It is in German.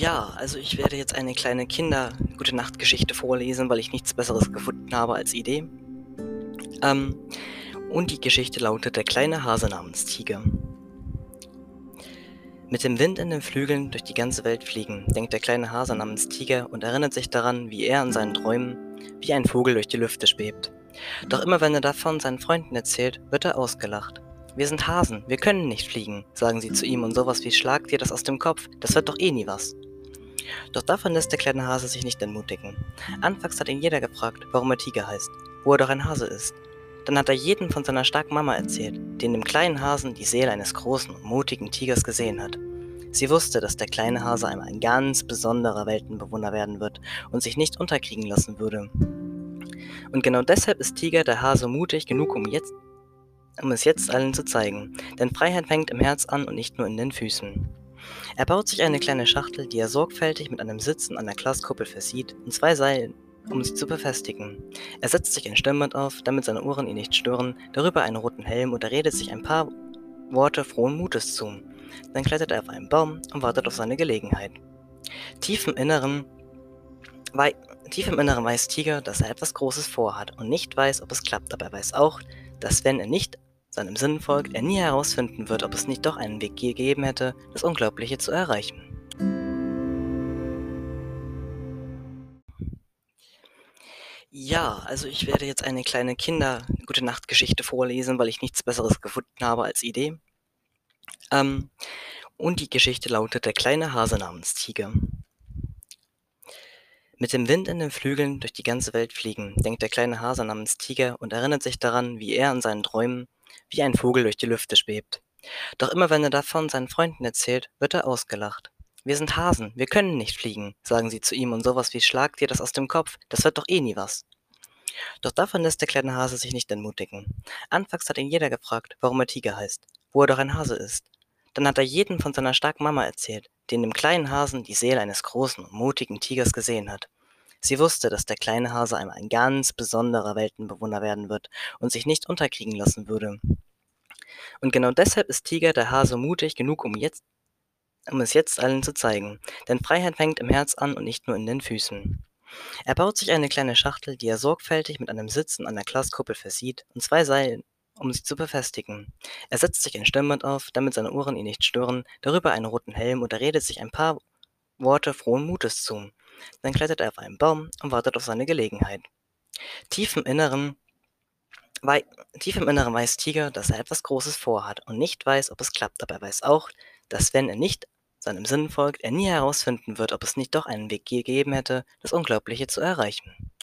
Ja, also ich werde jetzt eine kleine Kinder-Gute-Nacht-Geschichte vorlesen, weil ich nichts Besseres gefunden habe als Idee. Ähm, und die Geschichte lautet Der kleine Hase namens Tiger. Mit dem Wind in den Flügeln durch die ganze Welt fliegen, denkt der kleine Hase namens Tiger und erinnert sich daran, wie er in seinen Träumen wie ein Vogel durch die Lüfte schwebt. Doch immer wenn er davon seinen Freunden erzählt, wird er ausgelacht. Wir sind Hasen, wir können nicht fliegen, sagen sie zu ihm und sowas wie Schlag dir das aus dem Kopf, das wird doch eh nie was. Doch davon lässt der kleine Hase sich nicht entmutigen. Anfangs hat ihn jeder gefragt, warum er Tiger heißt, wo er doch ein Hase ist. Dann hat er jedem von seiner starken Mama erzählt, die in dem kleinen Hasen die Seele eines großen und mutigen Tigers gesehen hat. Sie wusste, dass der kleine Hase einmal ein ganz besonderer Weltenbewohner werden wird und sich nicht unterkriegen lassen würde. Und genau deshalb ist Tiger der Hase mutig genug, um jetzt um es jetzt allen zu zeigen, denn Freiheit fängt im Herz an und nicht nur in den Füßen. Er baut sich eine kleine Schachtel, die er sorgfältig mit einem Sitzen an der Glaskuppel versieht und zwei Seilen, um sie zu befestigen. Er setzt sich ein Stirnband auf, damit seine Ohren ihn nicht stören, darüber einen roten Helm und er redet sich ein paar Worte frohen Mutes zu. Dann klettert er auf einen Baum und wartet auf seine Gelegenheit. Tief im Inneren Wei Tief im Inneren weiß Tiger, dass er etwas Großes vorhat und nicht weiß, ob es klappt, aber er weiß auch, dass wenn er nicht seinem Sinn folgt, er nie herausfinden wird, ob es nicht doch einen Weg gegeben hätte, das Unglaubliche zu erreichen. Ja, also ich werde jetzt eine kleine Kinder-Gute-Nacht-Geschichte vorlesen, weil ich nichts Besseres gefunden habe als Idee. Ähm, und die Geschichte lautet Der kleine Hase namens Tiger. Mit dem Wind in den Flügeln durch die ganze Welt fliegen, denkt der kleine Hase namens Tiger und erinnert sich daran, wie er in seinen Träumen wie ein Vogel durch die Lüfte schwebt. Doch immer wenn er davon seinen Freunden erzählt, wird er ausgelacht. Wir sind Hasen, wir können nicht fliegen, sagen sie zu ihm und sowas wie Schlag dir das aus dem Kopf, das wird doch eh nie was. Doch davon lässt der kleine Hase sich nicht entmutigen. Anfangs hat ihn jeder gefragt, warum er Tiger heißt, wo er doch ein Hase ist. Dann hat er jeden von seiner starken Mama erzählt, die in dem kleinen Hasen die Seele eines großen und mutigen Tigers gesehen hat. Sie wusste, dass der kleine Hase einmal ein ganz besonderer Weltenbewohner werden wird und sich nicht unterkriegen lassen würde. Und genau deshalb ist Tiger der Hase mutig genug, um, jetzt, um es jetzt allen zu zeigen, denn Freiheit fängt im Herz an und nicht nur in den Füßen. Er baut sich eine kleine Schachtel, die er sorgfältig mit einem Sitzen an der Glaskuppel versieht und zwei Seilen, um sie zu befestigen. Er setzt sich ein Stirnband auf, damit seine Ohren ihn nicht stören, darüber einen roten Helm und er redet sich ein paar Worte frohen Mutes zu. Dann klettert er auf einen Baum und wartet auf seine Gelegenheit. Tief im Inneren Wei Tief im Inneren weiß Tiger, dass er etwas Großes vorhat und nicht weiß, ob es klappt, aber er weiß auch, dass wenn er nicht seinem Sinn folgt, er nie herausfinden wird, ob es nicht doch einen Weg gegeben hätte, das Unglaubliche zu erreichen.